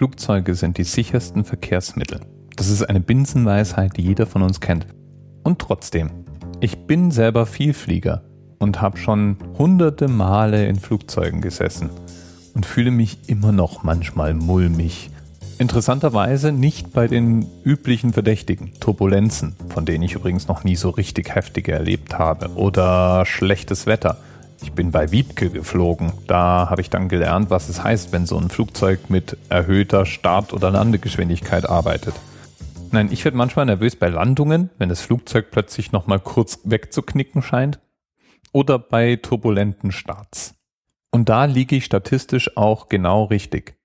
Flugzeuge sind die sichersten Verkehrsmittel. Das ist eine Binsenweisheit, die jeder von uns kennt. Und trotzdem, ich bin selber Vielflieger und habe schon hunderte Male in Flugzeugen gesessen und fühle mich immer noch manchmal mulmig. Interessanterweise nicht bei den üblichen Verdächtigen, Turbulenzen, von denen ich übrigens noch nie so richtig heftige erlebt habe, oder schlechtes Wetter. Ich bin bei Wiebke geflogen. Da habe ich dann gelernt, was es heißt, wenn so ein Flugzeug mit erhöhter Start- oder Landegeschwindigkeit arbeitet. Nein, ich werde manchmal nervös bei Landungen, wenn das Flugzeug plötzlich nochmal kurz wegzuknicken scheint. Oder bei turbulenten Starts. Und da liege ich statistisch auch genau richtig.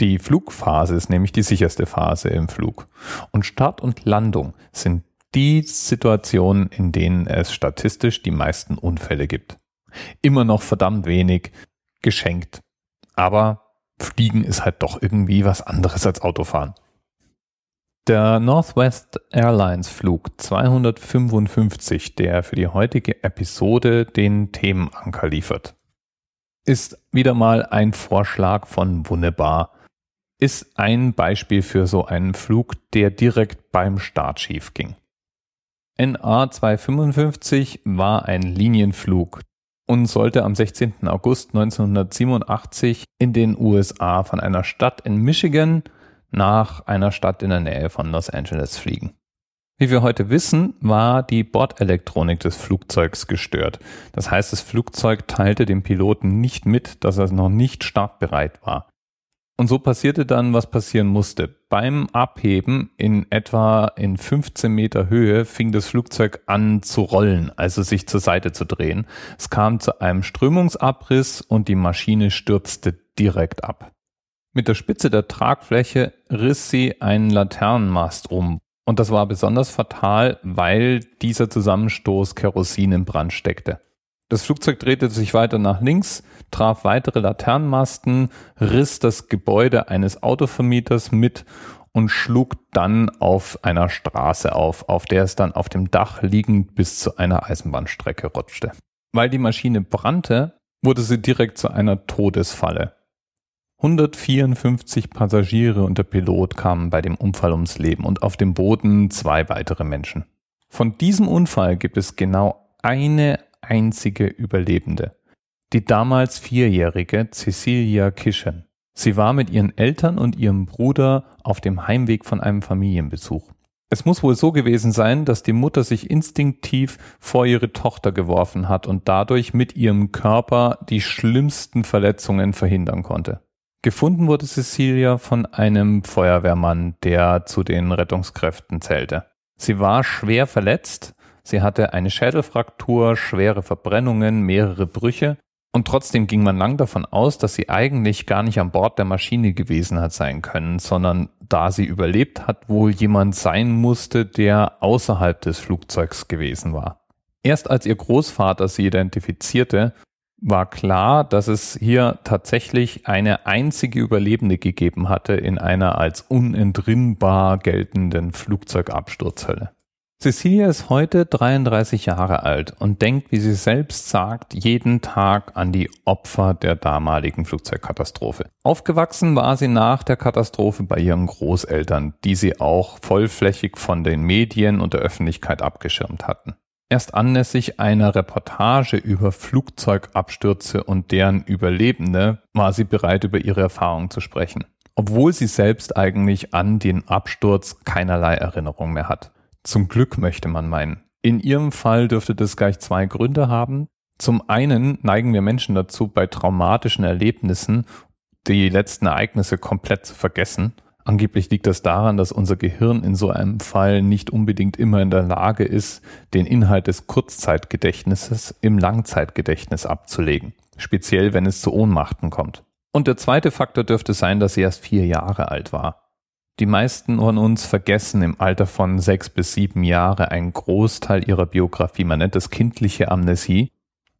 Die Flugphase ist nämlich die sicherste Phase im Flug. Und Start und Landung sind die Situationen, in denen es statistisch die meisten Unfälle gibt. Immer noch verdammt wenig geschenkt. Aber Fliegen ist halt doch irgendwie was anderes als Autofahren. Der Northwest Airlines Flug 255, der für die heutige Episode den Themenanker liefert, ist wieder mal ein Vorschlag von Wunderbar. Ist ein Beispiel für so einen Flug, der direkt beim Start schief ging. NA 255 war ein Linienflug und sollte am 16. August 1987 in den USA von einer Stadt in Michigan nach einer Stadt in der Nähe von Los Angeles fliegen. Wie wir heute wissen, war die Bordelektronik des Flugzeugs gestört. Das heißt, das Flugzeug teilte dem Piloten nicht mit, dass er noch nicht startbereit war. Und so passierte dann, was passieren musste. Beim Abheben in etwa in 15 Meter Höhe fing das Flugzeug an zu rollen, also sich zur Seite zu drehen. Es kam zu einem Strömungsabriss und die Maschine stürzte direkt ab. Mit der Spitze der Tragfläche riss sie einen Laternenmast um. Und das war besonders fatal, weil dieser Zusammenstoß Kerosin im Brand steckte. Das Flugzeug drehte sich weiter nach links, traf weitere Laternenmasten, riss das Gebäude eines Autovermieters mit und schlug dann auf einer Straße auf, auf der es dann auf dem Dach liegend bis zu einer Eisenbahnstrecke rutschte. Weil die Maschine brannte, wurde sie direkt zu einer Todesfalle. 154 Passagiere und der Pilot kamen bei dem Unfall ums Leben und auf dem Boden zwei weitere Menschen. Von diesem Unfall gibt es genau eine einzige Überlebende. Die damals vierjährige Cecilia Kischen. Sie war mit ihren Eltern und ihrem Bruder auf dem Heimweg von einem Familienbesuch. Es muss wohl so gewesen sein, dass die Mutter sich instinktiv vor ihre Tochter geworfen hat und dadurch mit ihrem Körper die schlimmsten Verletzungen verhindern konnte. Gefunden wurde Cecilia von einem Feuerwehrmann, der zu den Rettungskräften zählte. Sie war schwer verletzt, Sie hatte eine Schädelfraktur, schwere Verbrennungen, mehrere Brüche und trotzdem ging man lang davon aus, dass sie eigentlich gar nicht an Bord der Maschine gewesen hat sein können, sondern da sie überlebt hat, wohl jemand sein musste, der außerhalb des Flugzeugs gewesen war. Erst als ihr Großvater sie identifizierte, war klar, dass es hier tatsächlich eine einzige Überlebende gegeben hatte in einer als unentrinnbar geltenden Flugzeugabsturzhölle. Cecilia ist heute 33 Jahre alt und denkt, wie sie selbst sagt, jeden Tag an die Opfer der damaligen Flugzeugkatastrophe. Aufgewachsen war sie nach der Katastrophe bei ihren Großeltern, die sie auch vollflächig von den Medien und der Öffentlichkeit abgeschirmt hatten. Erst anlässlich einer Reportage über Flugzeugabstürze und deren Überlebende war sie bereit, über ihre Erfahrungen zu sprechen. Obwohl sie selbst eigentlich an den Absturz keinerlei Erinnerung mehr hat. Zum Glück möchte man meinen. In Ihrem Fall dürfte das gleich zwei Gründe haben. Zum einen neigen wir Menschen dazu, bei traumatischen Erlebnissen die letzten Ereignisse komplett zu vergessen. Angeblich liegt das daran, dass unser Gehirn in so einem Fall nicht unbedingt immer in der Lage ist, den Inhalt des Kurzzeitgedächtnisses im Langzeitgedächtnis abzulegen, speziell wenn es zu Ohnmachten kommt. Und der zweite Faktor dürfte sein, dass sie erst vier Jahre alt war. Die meisten von uns vergessen im Alter von sechs bis sieben Jahre einen Großteil ihrer Biografie. Man nennt es kindliche Amnesie.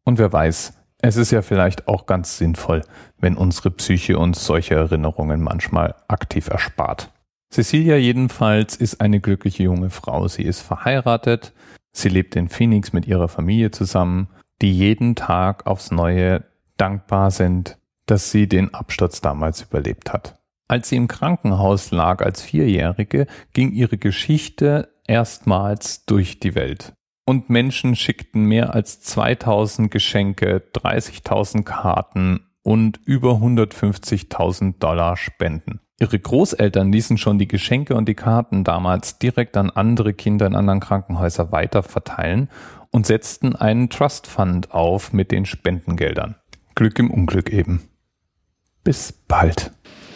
Und wer weiß, es ist ja vielleicht auch ganz sinnvoll, wenn unsere Psyche uns solche Erinnerungen manchmal aktiv erspart. Cecilia jedenfalls ist eine glückliche junge Frau. Sie ist verheiratet. Sie lebt in Phoenix mit ihrer Familie zusammen, die jeden Tag aufs Neue dankbar sind, dass sie den Absturz damals überlebt hat. Als sie im Krankenhaus lag als Vierjährige, ging ihre Geschichte erstmals durch die Welt. Und Menschen schickten mehr als 2000 Geschenke, 30.000 Karten und über 150.000 Dollar Spenden. Ihre Großeltern ließen schon die Geschenke und die Karten damals direkt an andere Kinder in anderen Krankenhäusern weiterverteilen und setzten einen Trust Fund auf mit den Spendengeldern. Glück im Unglück eben. Bis bald.